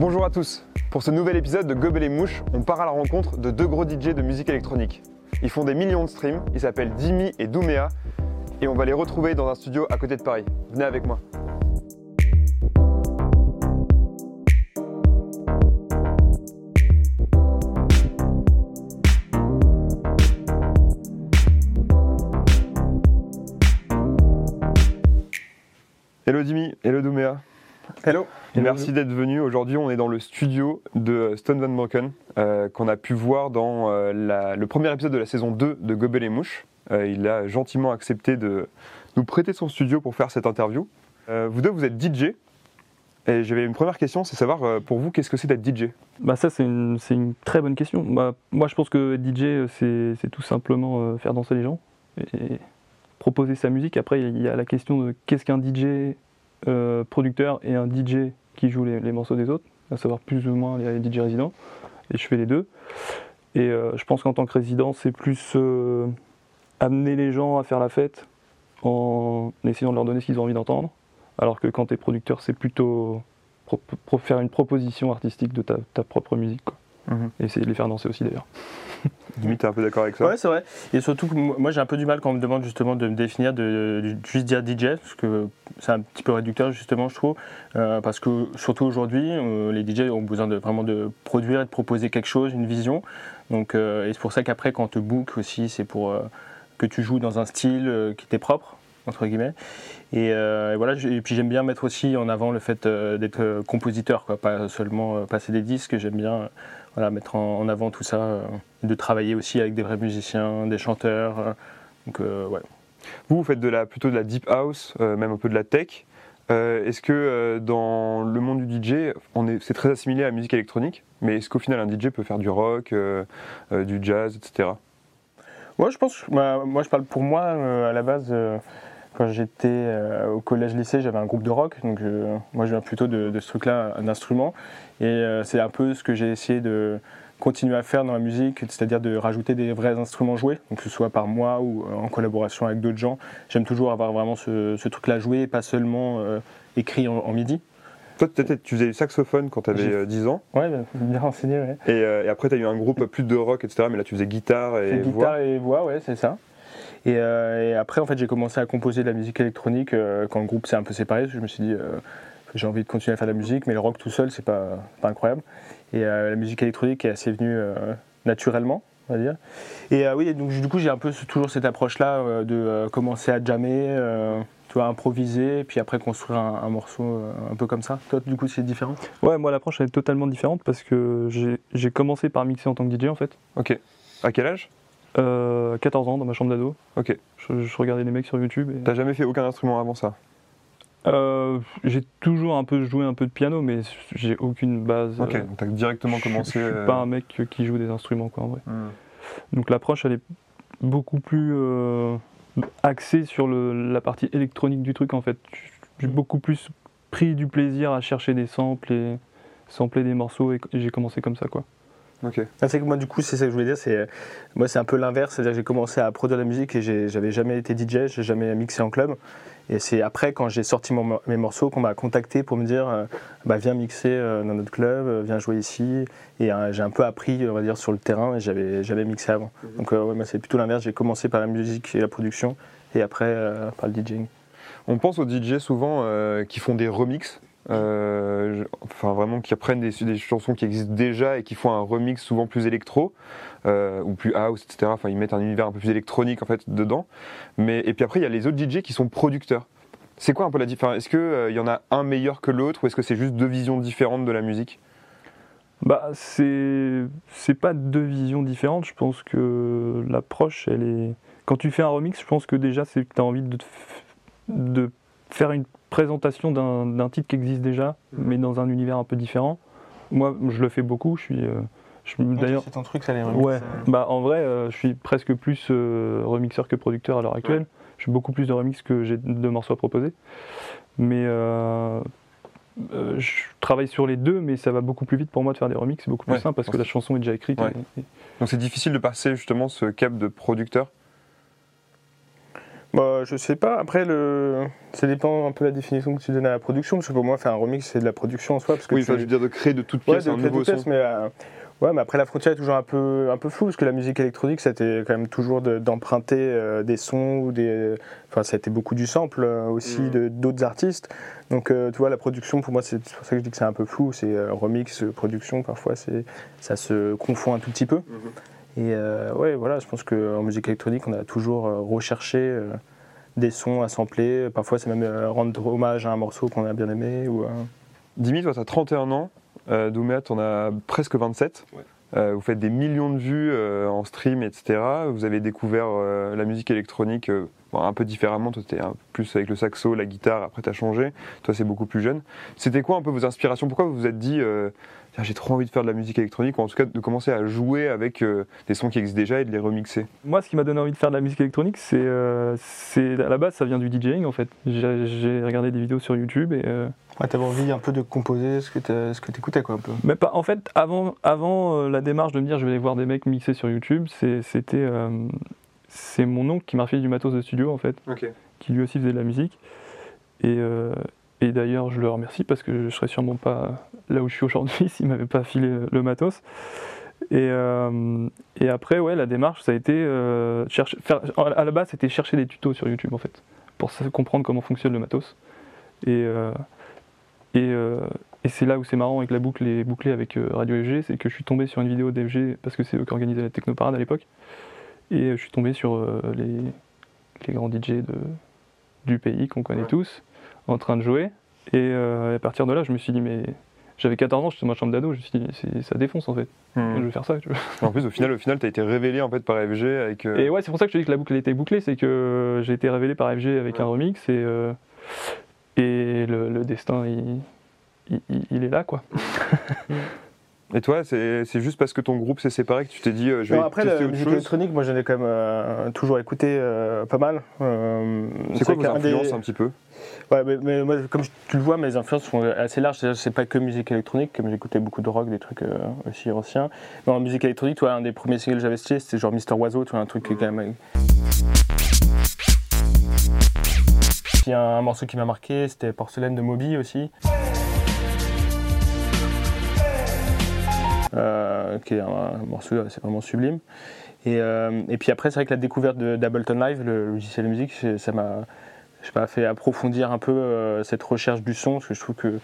Bonjour à tous. Pour ce nouvel épisode de Gobel et Mouche, on part à la rencontre de deux gros DJ de musique électronique. Ils font des millions de streams, ils s'appellent Dimi et Doumea, et on va les retrouver dans un studio à côté de Paris. Venez avec moi. Hello Dimi, hello Doumea. Hello. Merci d'être venu. Aujourd'hui, on est dans le studio de Stone Van Broken, euh, qu'on a pu voir dans euh, la- le premier épisode de la saison 2 de Gobel et Mouche. Euh, il a gentiment accepté de nous prêter son studio pour faire cette interview. Vous deux, vous êtes DJ. Et j'avais une première question, c'est savoir pour vous, qu'est-ce que c'est d'être DJ Bah ça c'est une, très bonne question. Bah, moi je pense que être DJ c'est, tout simplement faire danser les gens et proposer sa musique. Après il y a la question de qu'est-ce qu'un DJ euh, producteur et un DJ qui joue les, morceaux des autres, à savoir plus ou moins les, DJ résidents. Et je fais les deux. Et euh, je pense qu'en tant que résident c'est plus euh, amener les gens à faire la fête en essayant de leur donner ce qu'ils ont envie d'entendre. Alors que quand tu es producteur c'est plutôt faire une proposition artistique de ta, propre musique. Mhm. Et essayer de les faire danser aussi d'ailleurs. Dimi, t'es un peu d'accord avec ça Ouais, c'est vrai. Et surtout, moi j'ai un peu du mal quand on me demande justement de me définir, de, de juste dire DJ, parce que c'est un petit peu réducteur justement, je trouve. Euh, parce que surtout aujourd'hui, euh, les DJ ont besoin de vraiment de produire et de proposer quelque chose, une vision. Donc, euh, et c'est pour ça qu'après, quand on te book aussi, c'est pour que tu joues dans un style qui t'est propre entre guillemets. Et, euh, et voilà. Et puis j'aime bien mettre aussi en avant le fait d'être compositeur, quoi, pas seulement passer des disques. J'aime bien voilà, mettre en, en avant tout ça, euh, de travailler aussi avec des vrais musiciens, des chanteurs. euh, donc euh, ouais. Vous, vous faites de la, plutôt de la deep house, même un peu de la tech. Euh, est-ce que euh, dans le monde du DJ, est, c'est très assimilé à la musique électronique, mais est-ce qu'au final un DJ peut faire du rock, euh, du jazz, etc. Ouais, je pense. bah, moi, je parle pour moi à la base. Euh, quand j'étais euh, au collège-lycée, j'avais un groupe de rock. Donc, je- moi, je viens plutôt de, de ce truc-là, un instrument. Et euh, c'est un peu ce que j'ai essayé de continuer à faire dans la musique, c'est-à-dire de rajouter des vrais instruments joués, donc que ce soit par moi ou euh, en collaboration avec d'autres gens. J'aime toujours avoir vraiment ce, ce truc-là joué, pas seulement euh, écrit en, en midi. Toi, tu faisais du saxophone quand tu avais J'ai- 10 ans, Ouais, bien renseigné, ouais. et, euh, et après tu as eu un groupe plus de rock, etc. Mais là, tu faisais guitare et voix. guitare et voix, ouais, c'est ça. Et, euh, et après, en fait, j'ai commencé à composer de la musique électronique euh, quand le groupe s'est un peu séparé. parce que Je me suis dit, euh, j'ai envie de continuer à faire de la musique, mais le rock tout seul, c'est pas, pas incroyable. Et la musique électronique est assez venue naturellement, on va dire. Et euh, oui, donc du coup, j'ai un peu toujours cette approche-là euh, de euh, commencer à jammer, tu vois, improviser, puis après construire un, un morceau un peu comme ça. Toi, du coup, c'est différent? Ouais, moi l'approche elle est totalement différente parce que j'ai, j'ai commencé par mixer en tant que DJ en fait. Ok. À quel âge? Euh, 14 ans dans ma chambre d'ado. Ok. Je, je regardais des mecs sur YouTube. Et... T'as jamais fait aucun instrument avant ça? Euh, j'ai toujours un peu joué un peu de piano, mais j'ai aucune base. Ok, euh, donc t'as directement je- commencé. Je, suis euh, pas un mec qui joue des instruments quoi en vrai. hmm. Donc l'approche elle est beaucoup plus euh, axée sur le- la partie électronique du truc en fait. J'ai beaucoup plus pris du plaisir à chercher des samples et sampler des morceaux et j'ai commencé comme ça quoi. Ok. Ah, c'est que moi, du coup, c'est ça que je voulais dire. C'est, euh, moi, c'est un peu l'inverse. C'est-à-dire j'ai commencé à produire de la musique et j'avais jamais été DJ, j'ai jamais mixé en club. Et c'est après, quand j'ai sorti mon- mes morceaux, qu'on m'a contacté pour me dire euh, bah, viens mixer euh, dans notre club, euh, viens jouer ici. Et j'ai un peu appris, on va dire, sur le terrain et j'avais jamais mixé avant. Donc, ouais, moi, c'est plutôt l'inverse. J'ai commencé par la musique et la production et après par le DJing. On pense aux DJ souvent qui font des remixes, euh, enfin vraiment qui reprennent des, chansons qui existent déjà et qui font un remix souvent plus électro euh, ou plus house, etc. Enfin, ils mettent un univers un peu plus électronique en fait dedans. Mais et puis après il y a les autres DJ qui sont producteurs. C'est quoi un peu la différence? Est-ce qu'il y en a un meilleur que l'autre ou est-ce que c'est juste deux visions différentes de la musique? Bah c'est c'est pas deux visions différentes. Je pense que l'approche elle est. Quand tu fais un remix, je pense que déjà c'est que tu as envie de, de faire une présentation d'un titre qui existe déjà, mais dans un univers un peu différent. Moi, je le fais beaucoup. Je suis euh, je- d'ailleurs. c'est ton truc, ça les Ouais, bah en vrai, euh, je suis presque plus euh, remixeur que producteur à l'heure actuelle. Je fais beaucoup plus de remix que j'ai de morceaux à proposer. Mais euh, euh, je travaille sur les deux, mais ça va beaucoup plus vite pour moi de faire des remixes, c'est beaucoup plus Ouais, simple parce que la chanson est déjà écrite. Ouais. et- et- Donc c'est difficile de passer justement ce cap de producteur. Bah, je sais pas. Après, le... ça dépend un peu de la définition que tu donnes à la production. Parce que pour moi, faire un remix, c'est de la production en soi. Parce que Oui, tu- enfin, je veux dire de créer de toutes Ouais, pièces de un nouveau pièces, son. mais, euh, ouais, mais après la frontière est toujours un peu, un peu floue parce que la musique électronique, c'était quand même toujours de- d'emprunter euh, des sons ou des, enfin, ça a été beaucoup du sample euh, aussi Mm. de d'autres artistes. Donc, tu vois, la production pour moi, c'est pour ça que je dis que c'est un peu flou. C'est remix, production, parfois, ça se confond un tout petit peu. Mhm. Et euh, ouais, voilà, je pense qu'en musique électronique, on a toujours euh, recherché. euh, des sons à sampler, parfois c'est même rendre hommage à un morceau qu'on a bien aimé ou Dimi, toi, tu as 31 ans. Euh, Douméa, tu en as presque 27. Ouais. Euh, vous faites des millions de vues euh, en stream, etc. Vous avez découvert euh, la musique électronique euh, bon, un peu différemment. Toi, tu peu plus avec le saxo, la guitare. Après, tu as changé. Toi, c'est beaucoup plus jeune. C'était quoi un peu vos inspirations? Pourquoi vous vous êtes dit, euh, j'ai trop envie de faire de la musique électronique, ou en tout cas de commencer à jouer avec euh, des sons qui existent déjà et de les remixer? Moi, ce qui m'a donné envie de faire de la musique électronique, c'est, euh, à la base, ça vient du DJing en fait. J'ai, regardé des vidéos sur YouTube et euh, Ouais, t'avais envie un peu de composer ce que t'as- ce que t'écoutais, quoi, un peu. Mais pas, en fait, avant, avant euh, la démarche de me dire je vais aller voir des mecs mixer sur YouTube, c'était euh, c'est mon oncle qui m'a refilé du matos de studio en fait, qui lui aussi faisait de la musique. Et, euh, et d'ailleurs, je le remercie parce que je serais sûrement pas là où je suis aujourd'hui s'il m'avait pas filé le matos. Et, euh, et après, ouais, la démarche, ça a été euh, chercher, faire, à la base, c'était chercher des tutos sur YouTube en fait, pour comprendre comment fonctionne le matos. Et, euh, et, euh, et c'est là où c'est marrant et que la boucle est bouclée avec euh, Radio FG, c'est que je suis tombé sur une vidéo d'FG parce que c'est eux qui organisaient la Technoparade à l'époque. Et euh, je suis tombé sur euh, les, les grands DJ de, du pays qu'on connaît Ouais. tous en train de jouer. Et euh, à partir de là, je me suis dit, mais j'avais 14 ans, j'étais dans ma chambre d'ado, je me suis dit, ça défonce en fait, Hmm. je vais faire ça. tu vois. En plus, au final, au final, t'as été révélé en fait par FG avec. euh, Et ouais, c'est pour ça que je te dis que la boucle était bouclée, c'est que j'ai été révélé par FG avec Ouais. un remix et, euh, et le, le destin il- il est là quoi. Et toi, c'est juste parce que ton groupe s'est séparé que tu t'es dit, euh, je vais Non, après, tester la autre musique chose. électronique, moi j'en ai quand même euh, toujours écouté euh, pas mal. Euh, C'est quoi vos qu'un des- influences un petit peu? Ouais, mais, mais moi, comme tu le vois, mes influences sont assez larges. C'est pas que musique électronique, comme j'écoutais beaucoup de rock, des trucs euh, aussi anciens. Mais en musique électronique, toi, un des premiers singles que j'avais stylé, c'était genre Mister Oiseau, tu vois, un truc qui est quand même. Puis un, un morceau qui m'a marqué, c'était Porcelaine de Moby aussi. Qui est un, morceau, euh, c'est vraiment sublime. Et, euh, et puis après, c'est vrai que la découverte d'Ableton Live, le logiciel de musique, ça m'a je sais pas, fait approfondir un peu euh, cette recherche du son, parce que je trouve que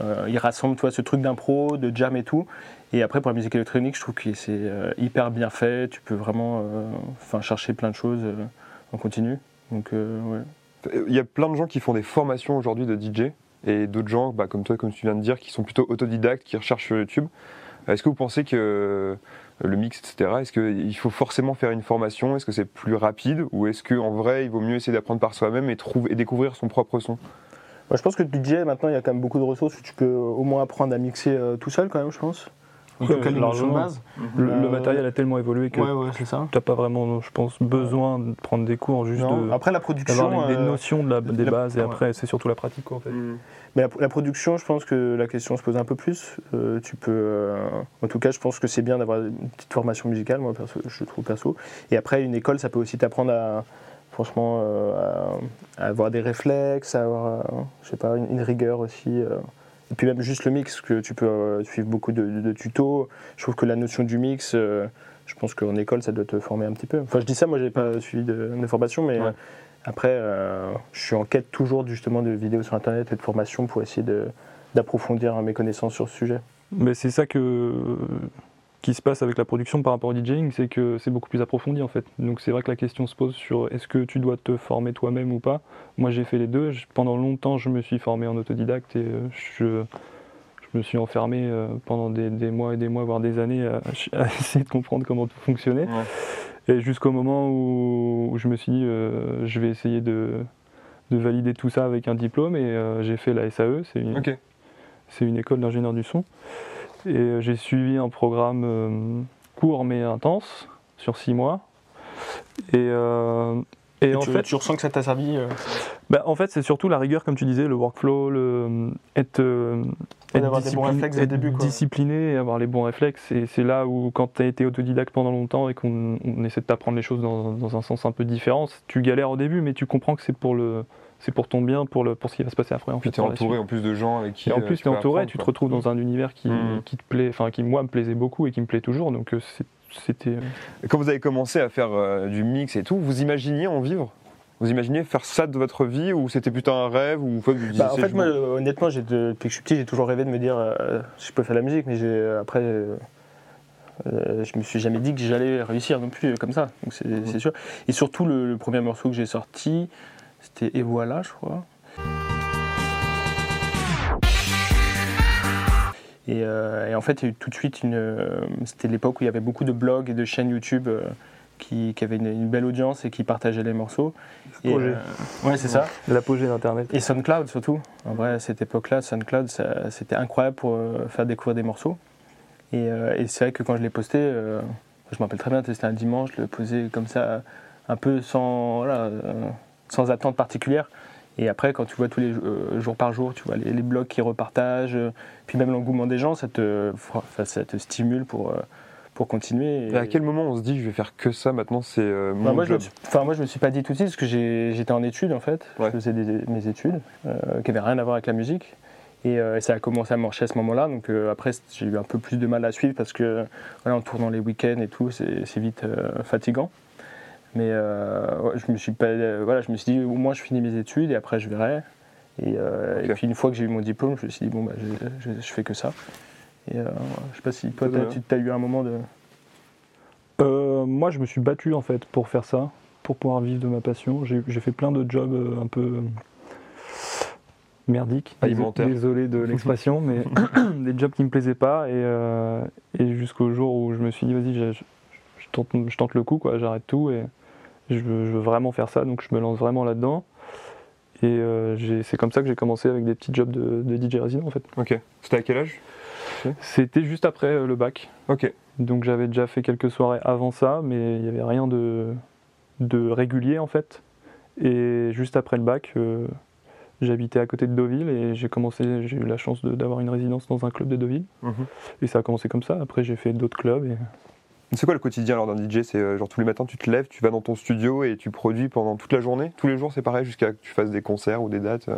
euh, il rassemble toi, ce truc d'impro, de jam et tout. Et après, pour la musique électronique, je trouve que c'est euh, hyper bien fait. Tu peux vraiment euh, enfin, chercher plein de choses euh, en continu. Donc, euh. Il y a plein de gens qui font des formations aujourd'hui de DJ et d'autres gens, bah, comme toi, comme tu viens de dire, qui sont plutôt autodidactes, qui recherchent sur YouTube. Est-ce que vous pensez que euh, le mix, etc., est-ce qu'il faut forcément faire une formation? Est-ce que c'est plus rapide? Ou est-ce qu'en vrai, il vaut mieux essayer d'apprendre par soi-même et, découvrir son propre son? Je pense que le DJ, maintenant, il y a quand même beaucoup de ressources où tu peux au moins apprendre à mixer euh, tout seul, quand même, je pense. De base. Le, le Euh, matériel a tellement évolué que Ouais, ça. t'as pas vraiment, je pense, besoin de prendre des cours, juste Non, de- Après, la production. les- des euh, notions de la- des la- bases et ouais. après c'est surtout la pratique quoi en fait. Mais la, la production, je pense que la question se pose un peu plus. Euh, tu peux, euh, en tout cas, je pense que c'est bien d'avoir une petite formation musicale, moi, perso, je trouve perso. Et après, une école, ça peut aussi t'apprendre à, franchement, euh, à, à avoir des réflexes, à avoir, euh, je sais pas, une, une rigueur aussi. Et puis même juste le mix, que tu peux euh, suivre beaucoup de, de- de tutos. Je trouve que la notion du mix, euh, je pense qu'en école, ça doit te former un petit peu. Enfin, je dis ça, moi, j'ai pas suivi de, de formation, mais Ouais. euh, après, euh, je suis en quête toujours justement de vidéos sur Internet et de formations pour essayer de d'approfondir mes connaissances sur ce sujet. Mais c'est ça que qui se passe avec la production par rapport au DJing, c'est que c'est beaucoup plus approfondi en fait. Donc c'est vrai que la question se pose sur est-ce que tu dois te former toi-même ou pas. Moi j'ai fait les deux. Pendant longtemps je me suis formé en autodidacte et euh, je, je me suis enfermé euh, pendant des, des mois et des mois, voire des années à, à essayer de comprendre comment tout fonctionnait. Et jusqu'au moment où, où je me suis dit euh, je vais essayer de, de valider tout ça avec un diplôme et euh, j'ai fait la SAE, c'est une, une école d'ingénieur du son. Et euh, j'ai suivi un programme euh, court mais intense sur six mois. Et, euh, Et, Et en tu, fait, tu ressens que ça t'a servi euh, bah, en fait c'est surtout la rigueur, comme tu disais, le workflow, le, être, être discipliné- être début, et avoir les bons réflexes. Et c'est là où, quand tu as été autodidacte pendant longtemps et qu'on on essaie de t'apprendre les choses dans, dans un sens un peu différent, tu galères au début, mais tu comprends que c'est pour, le, c'est pour ton bien, pour, le, pour ce qui va se passer après. En Puis tu es entouré en plus de gens avec qui. Et en euh, plus, tu tu es entouré, tu te retrouves dans un univers qui, Mhm. qui te plaît, enfin qui moi me plaisait beaucoup et qui me plaît toujours. Donc euh, c'était. euh, Quand vous avez commencé à faire euh, du mix et tout, vous imaginiez en vivre? Vous imaginiez faire ça de votre vie ou c'était plutôt un rêve ou vous disiez, Bah, en fait, moi, m'en- honnêtement, de- depuis que je suis petit, j'ai toujours rêvé de me dire euh, je peux faire de la musique, mais après, euh, je me suis jamais dit que j'allais réussir non plus comme ça. Donc c'est, sûr. Et surtout, le, le premier morceau que j'ai sorti, c'était Et voilà, je crois. Et, euh, et en fait, il y a eu tout de suite une. euh, C'était l'époque où il y avait beaucoup de blogs et de chaînes YouTube euh, qui, qui avaient une, une belle audience et qui partageaient les morceaux. Et, ouais, c'est ça. L'apogée d'Internet. Et SoundCloud surtout. En vrai, à cette époque-là, SoundCloud, c'était incroyable pour faire découvrir des morceaux. Et, et c'est vrai que quand je l'ai posté, je me rappelle très bien, c'était un dimanche, je le posais comme ça, un peu sans, voilà, sans attente particulière. Et après, quand tu vois tous les euh, jours par jour, tu vois les, les blogs qui repartagent, euh, puis même l'engouement des gens, ça te, enfin, ça te stimule pour, euh, pour continuer. Et- à quel moment on se dit je vais faire que ça maintenant c'est mon bah, moi, je suis, enfin, moi, je me suis pas dit tout de suite parce que j'étais en études en fait. Ouais. Je faisais des- mes études qui n'avaient rien à voir avec la musique. Et, ça a commencé à marcher à ce moment-là. Donc après, j'ai eu un peu plus de mal à suivre parce que voilà, en tournant les week-ends et tout, c'est vite fatigant. Mais euh, ouais, je me suis pas, euh, voilà, je me suis dit au moins je finis mes études et après je verrai. Et, euh, et puis une fois que j'ai eu mon diplôme, je me suis dit bon bah je, je- je fais que ça. Et euh, je sais pas si toi tu as eu un moment de Euh, moi, je me suis battu en fait pour faire ça, pour pouvoir vivre de ma passion. J'ai j'ai fait plein de jobs euh, un peu merdiques. Alimentaires. Désolé de l'expression, mais des jobs qui me plaisaient pas. Et, euh, et jusqu'au jour où je me suis dit, vas-y, je, tente, je tente le coup, quoi, j'arrête tout et je veux, je veux vraiment faire ça, donc je me lance vraiment là-dedans. Et euh, c'est comme ça que j'ai commencé avec des petits jobs de, de DJ résident en fait. Ok. C'était à quel âge? C'était juste après euh, le bac. Ok. Donc j'avais déjà fait quelques soirées avant ça, mais il n'y avait rien de, de régulier en fait. Et juste après le bac, euh, j'habitais à côté de Deauville et j'ai commencé, j'ai eu la chance d'avoir une résidence dans un club de Deauville. Mhm. Et ça a commencé comme ça. Après j'ai fait d'autres clubs. Et... C'est quoi le quotidien alors d'un DJ C'est euh, genre tous les matins tu te lèves, tu vas dans ton studio et tu produis pendant toute la journée? Tous les jours c'est pareil jusqu'à que tu fasses des concerts ou des dates euh?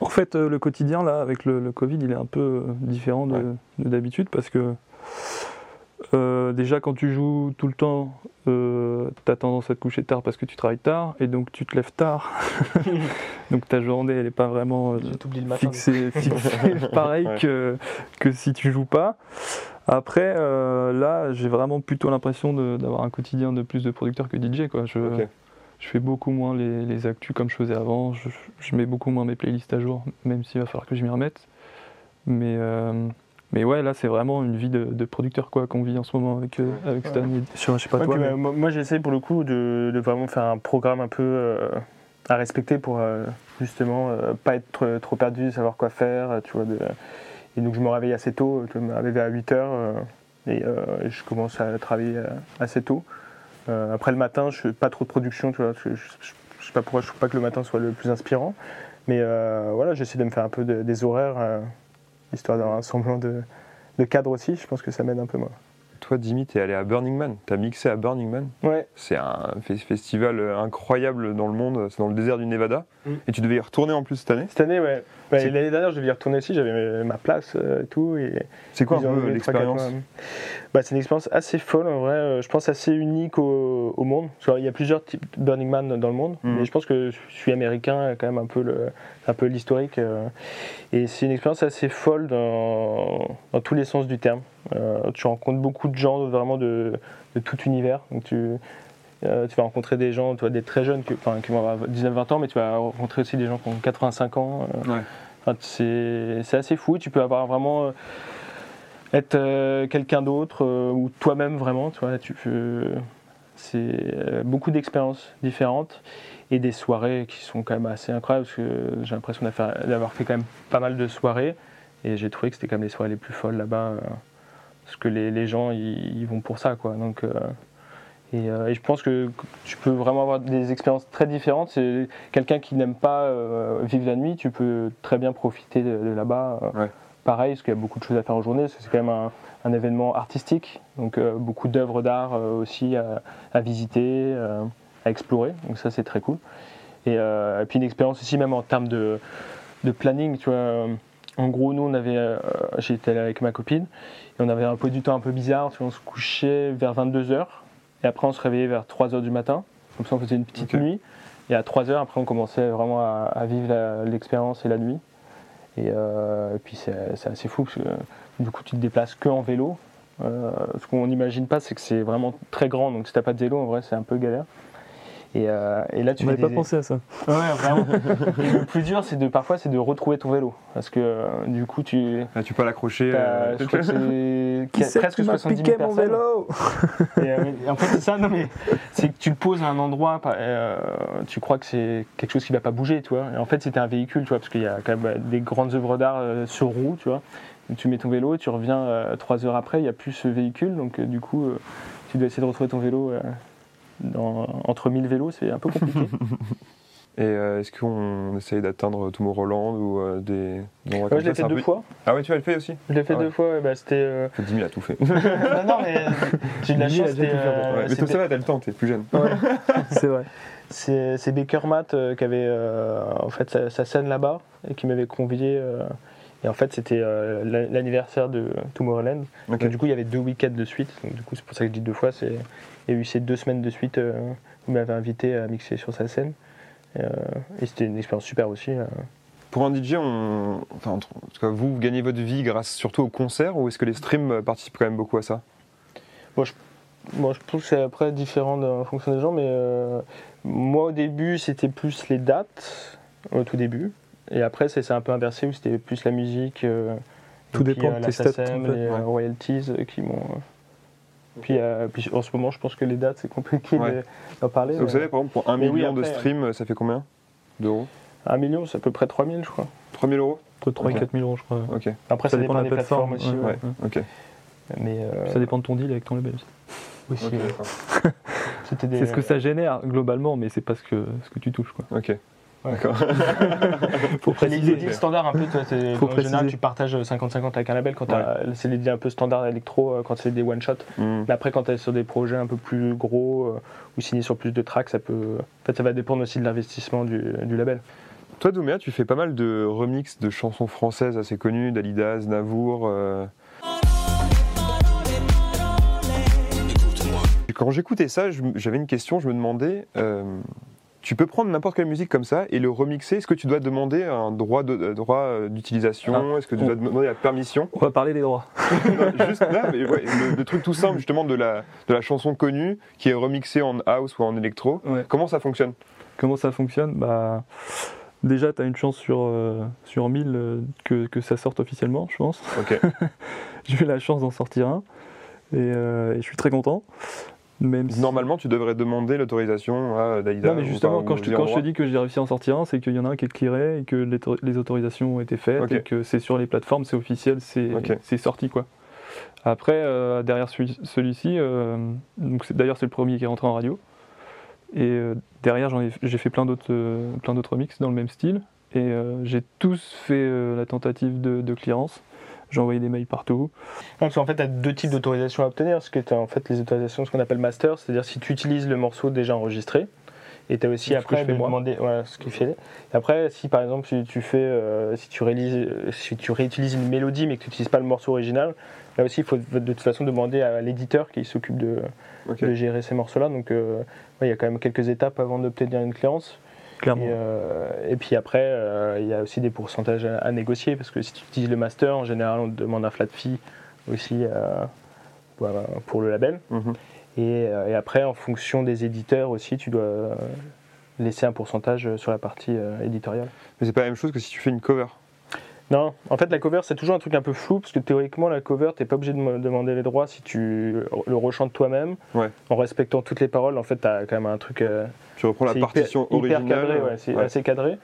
En fait, euh, le quotidien là, avec le, le Covid, il est un peu différent de Ouais. de d'habitude parce que euh, déjà quand tu joues tout le temps, euh, tu as tendance à te coucher tard parce que tu travailles tard et donc tu te lèves tard. donc ta journée elle n'est pas vraiment euh, t'oublies le matin. fixée, fixée pareil Ouais. que, que si tu joues pas. Après, euh, là, j'ai vraiment plutôt l'impression d'avoir un quotidien de plus de producteur que DJ. Quoi. Je, fais beaucoup moins les, les actus comme je faisais avant. Je, je mets beaucoup moins mes playlists à jour, même s'il va falloir que je m'y remette. Mais, euh, mais ouais, là, c'est vraiment une vie de, de producteur quoi qu'on vit en ce moment avec, euh, avec Stan. et- Sur, je sais pas Ouais, toi, mais- euh, moi, moi, j'essaie pour le coup de, de vraiment faire un programme un peu euh, à respecter pour euh, justement euh, pas être trop, perdu, savoir quoi faire. Tu vois, de- et donc je me réveille assez tôt, je me réveille à 8 heures euh, et, euh, et je commence à travailler euh, assez tôt. Après le matin, je fais pas trop de production. Je, je- je- sais pas pourquoi, je trouve pas que le matin soit le plus inspirant. Mais voilà, j'essaie de me faire un peu de- des horaires, histoire d'avoir un semblant de, de cadre aussi. Je pense que ça m'aide un peu moi. Toi Jimmy t'es allé à Burning Man, t'as mixé à Burning Man Ouais, C'est un fe- festival euh, incroyable dans le monde, c'est dans le désert du Nevada Mm. et tu devais y retourner en plus cette année Cette année, ouais. C'est- L'année dernière, je devais y retourner aussi, j'avais euh, ma place euh, et tout. Et C'est quoi un peu l'expérience bah, C'est une expérience assez folle, en vrai. Je pense assez unique au, au monde. Parce qu'il y a plusieurs types de Burning Man dans le monde. Mhm. Mais je pense que je suis américain, quand même un peu le- un peu l'historique. euh. Et c'est une expérience assez folle dans, dans tous les sens du terme. Euh, tu rencontres beaucoup de gens vraiment de, de tout univers. Donc tu, euh, tu vas rencontrer des gens, tu vois, des très jeunes qui, enfin, qui vont avoir 19-20 ans, mais tu vas rencontrer aussi des gens qui ont 85 ans. euh. Ouais. Enfin, c'est assez fou. Tu peux avoir vraiment euh, être quelqu'un d'autre ou toi-même vraiment. Tu vois, tu. C'est beaucoup d'expériences différentes et des soirées qui sont quand même assez incroyables parce que j'ai l'impression d'avoir fait quand même pas mal de soirées et j'ai trouvé que c'était quand même les soirées les plus folles là-bas euh, parce que les, les gens ils, vont pour ça quoi. Donc euh, Et, euh, et je pense que tu peux vraiment avoir des expériences très différentes. C'est quelqu'un qui n'aime pas euh, vivre la nuit, tu peux très bien profiter de, de là-bas. Ouais. Pareil, parce qu'il y a beaucoup de choses à faire en journée. parce que C'est quand même un, un événement artistique, donc beaucoup d'œuvres d'art aussi à, à visiter, à explorer. Donc ça, c'est très cool. Et, euh, et puis une expérience aussi même en termes de, de planning. Tu vois, Euh, en gros, nous, on avait, euh, j'étais allé avec ma copine et on avait un peu du temps un peu bizarre. Tu vois, on se couchait vers 22 h et après on se réveillait vers 3 h du matin. Comme ça, on faisait une petite nuit. Et à 3 h après, on commençait vraiment à, à vivre l'expérience et la nuit. Et, euh, et puis c'est c'est assez fou parce que du coup, tu te déplaces que en vélo. Euh, ce qu'on n'imagine pas, c'est que c'est vraiment très grand. Donc si t'as pas de vélo, en vrai, c'est un peu galère. Et, euh, et là, tu n'avait pas des- pensé à ça. Ouais, vraiment. Et le plus dur, c'est de parfois, c'est de retrouver ton vélo, parce que euh, du coup, tu Ah, tu peux l'accrocher. t'as- euh, je crois que c'est presque qui m'a 70 piqué 000 mon personnes. vélo Et, euh, en fait, c'est ça, non mais c'est que tu le poses à un endroit, euh, tu crois que c'est quelque chose qui va pas bouger, tu vois. Et en fait, c'était un véhicule, tu vois, parce qu'il y a quand même euh, des grandes œuvres d'art euh, sur roue, tu vois. Tu mets ton vélo et tu reviens euh, trois heures après, il n'y a plus ce véhicule, donc euh, du coup, euh, tu dois essayer de retrouver ton vélo. Dans- entre 1000 vélos, c'est un peu compliqué. Et euh, est-ce qu'on essaye d'atteindre Tomorrowland ou euh, des endroits Ouais, je l'ai fait deux peu- fois. Ah ouais, tu l'as fait aussi Je l'ai fait Ah ouais. deux fois, ouais, bah, c'était. euh, Jimmy a tout fait. non, non, mais j'ai de la chance. tout euh, Ouais, mais toi, c'était- ça va, t'as le temps, t'es plus jeune. ouais. C'est vrai. C'est Baker Matt euh, qui avait euh, en fait sa, sa scène là-bas et qui m'avait convié. Et en fait, c'était euh, la- l'anniversaire de Tomorrowland. Donc, du coup, il y avait deux week-ends de suite. Donc, du coup, c'est pour ça que je dis deux fois. Il y a eu ces deux semaines de suite euh, où il m'avait invité à mixer sur sa scène. Et, euh, et c'était une expérience super aussi. Pour un DJ, on... enfin, en tout cas, vous, vous gagnez votre vie grâce surtout aux concerts ou est-ce que les streams participent quand même beaucoup à ça? Bon, je trouve que c'est après différent en fonction des gens, mais moi au début c'était plus les dates, au tout début, et après c'est un peu inversé où c'était plus la musique. euh, Tout et puis, dépend de euh, tes la stats, les euh, Ouais. royalties euh, qui m'ont. euh, Puis, euh, puis en ce moment, je pense que les dates c'est compliqué Ouais. de- d'en parler. Vous mais savez, par exemple, pour un Mais oui, million de après, streams, ça fait combien d'euros Un million, c'est à peu près 3000, je crois. 3000 euros Entre 3 Ok. et 4 000 euros, je crois. Ok, Après, ça, dépend, de la des plateformes, aussi. ouais, ouais. ouais. ok. Mais euh, Ça dépend de ton deal avec ton label. oui, Ok, c'est- ce que ça génère globalement, mais c'est pas ce que, ce que tu touches. Quoi. Ok. D'accord. Faut préciser. les deals standards, un peu, toi, en général, tu partages 50-50 avec un label quand c'est les deals un peu standards électro, euh, quand c'est des one-shot. Hmm. Mais après, quand tu es sur des projets un peu plus gros euh, ou signé sur plus de tracks, ça peut. En fait, ça va dépendre aussi de l'investissement du, du label. Toi, Douméa, tu fais pas mal de remixes de chansons françaises assez connues, Dalida, Navour. euh. Quand j'écoutais ça, j'avais une question, je me demandais, euh, tu peux prendre n'importe quelle musique comme ça et le remixer, est-ce que tu dois demander un droit de- euh, droit euh, d'utilisation? Est-ce que tu dois demander la permission? On va parler des droits. Non, Juste là, mais ouais, le, le truc tout simple justement de la, de la chanson connue qui est remixée en house ou en électro. Ouais. Comment ça fonctionne? Comment ça fonctionne? Bah, Déjà, tu as une chance sur, euh, sur 1000 euh, que, que ça sorte officiellement, je pense. Ok. J'ai eu la chance d'en sortir un et, euh, et je suis très content. Même si- Normalement, tu devrais demander l'autorisation à Dalida. Non, mais justement, quand je, te- quand je dis que j'ai réussi à en sortir un, c'est qu'il y en a un qui est clearé et que les, to- les autorisations ont été faites et que c'est sur les plateformes, c'est officiel, c'est sorti quoi. Après, euh, derrière celui- celui-ci, euh, d'ailleurs c'est le premier qui est rentré en radio. Et euh, derrière, j'ai fait plein d'autres euh, remixes dans le même style. Et j'ai tous fait la tentative de, de clearance. J'ai envoyé des mails partout. Non, parce qu'en fait, tu as deux types d'autorisations à obtenir. Ce que tu en fait les autorisations, ce qu'on appelle master, c'est-à-dire si tu utilises le morceau déjà enregistré. Et tu as aussi après de demander voilà, ce qu'il fait. Et après, si par exemple tu, tu fais, euh, si tu réalises, euh, si tu réutilises une mélodie mais que tu n'utilises pas le morceau original, là aussi il faut de toute façon demander à l'éditeur qui s'occupe de, gérer ces morceaux-là. Donc euh, ouais, il y a quand même quelques étapes avant d'obtenir une cléance. Clairement. Et, euh, et puis après, euh, il y a aussi des pourcentages à, à négocier parce que si tu utilises le master, en général, on te demande un flat fee aussi euh, voilà, pour le label. Mhm. Et, euh, et après, en fonction des éditeurs aussi, tu dois laisser un pourcentage sur la partie euh, éditoriale. Mais c'est pas la même chose que si tu fais une cover. Non, en fait, la cover, c'est toujours un truc un peu flou parce que théoriquement, la cover, t'es pas obligé de me demander les droits si tu le rechantes toi-même Ouais. en respectant toutes les paroles. En fait, tu as quand même un truc. euh, Tu reprends la partition hyper, hyper originale. cadré, ouais, c'est Ouais. assez cadré.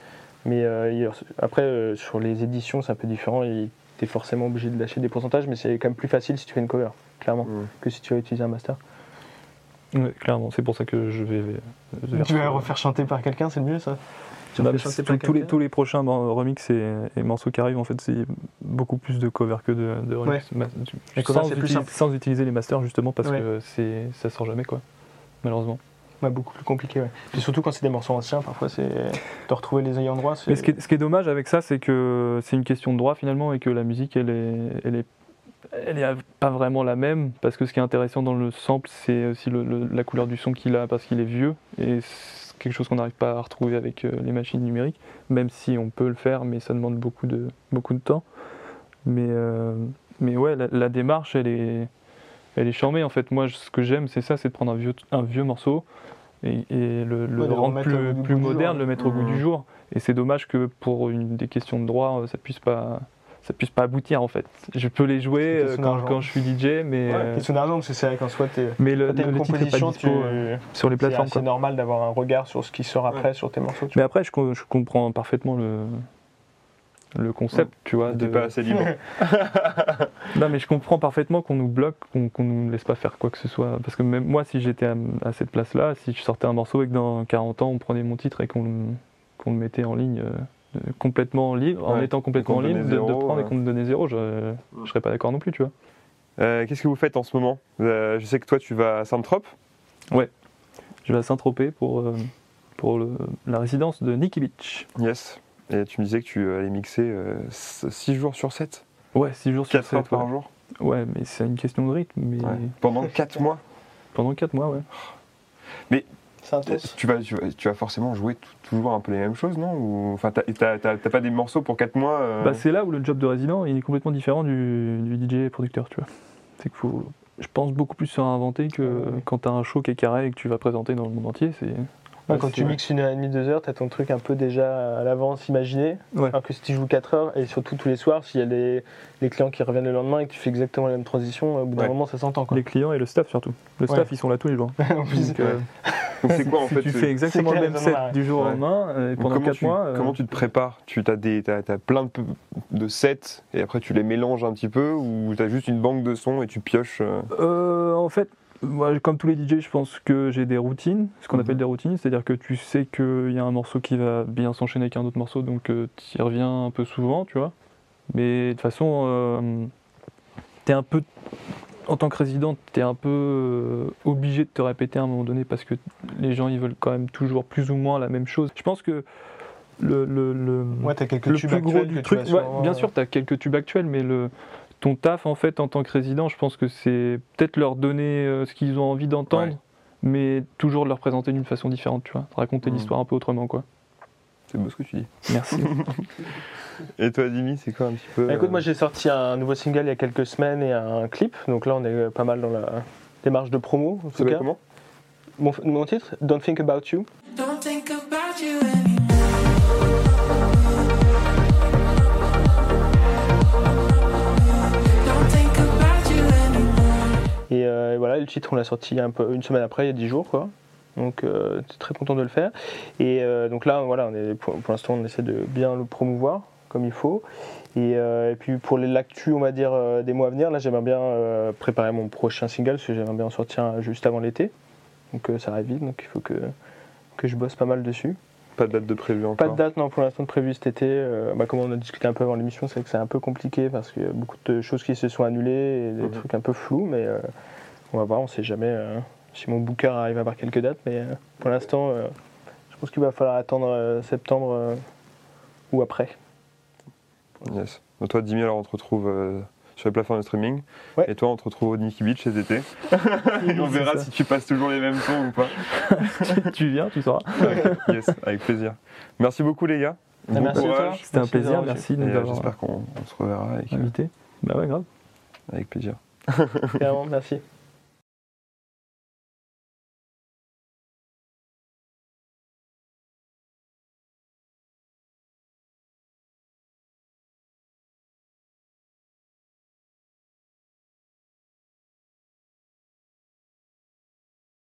Mais euh, après, euh, sur les éditions, c'est un peu différent. Tu es forcément obligé de lâcher des pourcentages, mais c'est quand même plus facile si tu fais une cover, clairement, Mhm. que si tu vas utiliser un master. Ouais, clairement, c'est pour ça que je vais. Tu vas refaire chanter par quelqu'un, c'est le mieux ça? Non, par tous, les, tous les prochains remix et, et morceaux qui arrivent, en fait, c'est beaucoup plus de covers que de, de remix. Ma- tu- Les covers, sans, c'est plus utiliser- simple. sans utiliser les masters, justement, parce Ouais. que c'est ça sort jamais, quoi. Malheureusement. Ouais, beaucoup plus compliqué, ouais. Puis surtout quand c'est des morceaux anciens, parfois c'est de retrouver les ayants droit. Mais ce qui, est, ce qui est dommage avec ça, c'est que c'est une question de droit finalement et que la musique, elle est, elle est, elle est pas vraiment la même parce que ce qui est intéressant dans le sample, c'est aussi le- le- la couleur du son qu'il a parce qu'il est vieux et quelque chose qu'on n'arrive pas à retrouver avec euh, les machines numériques, même si on peut le faire, mais ça demande beaucoup de, beaucoup de temps. Mais, euh, mais ouais, la, la démarche, elle est, elle est charmée en fait. Moi, ce que j'aime, c'est ça, c'est de prendre un vieux, un vieux morceau et, et le, Ouais, rendre plus, moderne, le mettre au goût du jour. Et c'est dommage que pour une des questions de droit, euh, ça puisse pas, ça puisse pas aboutir en fait. Je peux les jouer C'est euh, quand, je suis DJ, mais, Ouais, euh, question d'argent, parce que c'est vrai qu'en soi, t'es. mais le, le une pas dispo tu... euh, sur les c'est plateformes. quoi. normal d'avoir un regard sur ce qui sort après sur tes morceaux. tu Mais après, je, co- je comprends parfaitement le, le concept, tu vois. De- pas assez libre. Non, mais je comprends parfaitement qu'on nous bloque, qu'on qu'on nous laisse pas faire quoi que ce soit. Parce que même moi, si j'étais à, à cette place-là, si je sortais un morceau et que dans 40 ans, on prenait mon titre et qu'on le- qu'on le mettait en ligne euh, complètement libre, en Ouais, étant complètement te libre, de, prendre et ouais. qu'on me donnait zéro, je, je serais pas d'accord non plus, tu vois. Euh, Qu'est-ce que vous faites en ce moment? Euh, Je sais que toi, tu vas à Saint-Trope. Je vais à Saint-Tropez pour, euh, pour le- la résidence de Nicky Beach. Yes. Et tu me disais que tu allais mixer 6 jours sur 7 Ouais, 6 jours sur 4 heures 7. par Ouais. jour ouais, mais c'est une question de rythme. Mais Ouais. Pendant 4 mois pendant 4 mois, ouais. Intense. Tu vas, tu, vas, tu vas forcément jouer toujours un peu les mêmes choses, non Ou, Enfin, t'as- t'as t'as- t'as pas des morceaux pour 4 mois euh, Bah, c'est là où le job de résident il est complètement différent du, du DJ producteur, tu vois. C'est qu'il faut, je pense, beaucoup plus se réinventer que Ouais. quand tu as un show qui est carré et que tu vas présenter dans le monde entier. C'est, Quand tu mixes une heure et demie, deux heures, t'as ton truc un peu déjà à l'avance imaginé. Ouais. Alors que si tu joues 4 heures, et surtout tous les soirs, s'il y a les, les clients qui reviennent le lendemain et que tu fais exactement la même transition, au bout d'un Ouais. moment ça s'entend. Quoi. Les clients et le staff surtout. Le staff, Ouais. ils sont là tous les jours. En plus, Donc, euh, Donc, c'est quoi en si fait tu fais exactement le même set du jour au Ouais. lendemain euh, pendant comment 4 tu, mois. euh, Comment tu te prépares? Tu as, des, t'as, t'as plein de, de sets et après tu les mélanges un petit peu ou tu as juste une banque de sons et tu pioches euh, Euh, en fait, moi, comme tous les DJ, je pense que j'ai des routines, ce qu'on Mhm. appelle des routines, c'est-à-dire que tu sais qu'il y a un morceau qui va bien s'enchaîner avec un autre morceau, donc tu y reviens un peu souvent, tu vois. Mais de toute façon, euh, t'es un peu, en tant que résident, tu es un peu euh, obligé de te répéter à un moment donné parce que les gens ils veulent quand même toujours plus ou moins la même chose. Je pense que le, le, le- Ouais, t'as quelques le tubes plus gros du que truc, ouais, bien sûr, tu as quelques tubes actuels, mais le, ton taf, en fait, en tant que résident, je pense que c'est peut-être leur donner euh, ce qu'ils ont envie d'entendre, Ouais. mais toujours de leur présenter d'une façon différente, tu vois, raconter Mhm. l'histoire un peu autrement, quoi. C'est beau ce que tu dis. Merci. Et toi, Dimi, c'est quoi un petit peu Bah, écoute, euh, moi j'ai sorti un nouveau single il y a quelques semaines et un clip, donc là on est euh, pas mal dans la démarche de promo. En tout cas. comment? Mon, mon titre, Don't Think About You. Don't think about you euh, voilà, le titre on l'a sorti un peu une semaine après, il y a 10 jours quoi. Donc euh, très content de le faire. Et euh, donc là, voilà, on est, pour, pour l'instant on essaie de bien le promouvoir comme il faut. Et, euh, et puis pour les l'actu, on va dire, euh, des mois à venir, là j'aimerais bien euh, préparer mon prochain single, parce que j'aimerais bien en sortir juste avant l'été. Donc ça arrive vite, donc il faut que, que je bosse pas mal dessus. Pas de date de prévu encore. Pas de date non pour l'instant de prévu cet été. Bah, comme on a discuté un peu avant l'émission, c'est que c'est un peu compliqué parce qu'il y a beaucoup de choses qui se sont annulées et des Mhm. trucs un peu flous, mais on va voir, on sait jamais euh, si mon booker arrive à avoir quelques dates, mais euh, pour l'instant, euh, je pense qu'il va falloir attendre euh, septembre euh, ou après. Yes. Donc toi, Dimi, alors on te retrouve euh, sur les plateformes de streaming. Ouais. Et toi, on te retrouve au Nicky Beach cet été. on verra si tu passes toujours les mêmes sons ou pas. tu viens, tu sauras. yes, avec plaisir. Merci beaucoup, les gars. Ah, Bon merci à toi. courage. C'était un plaisir, merci de Et, nous euh, avoir J'espère qu'on on se reverra avec, invités. Bah ouais, grave. avec plaisir. Carrément, merci.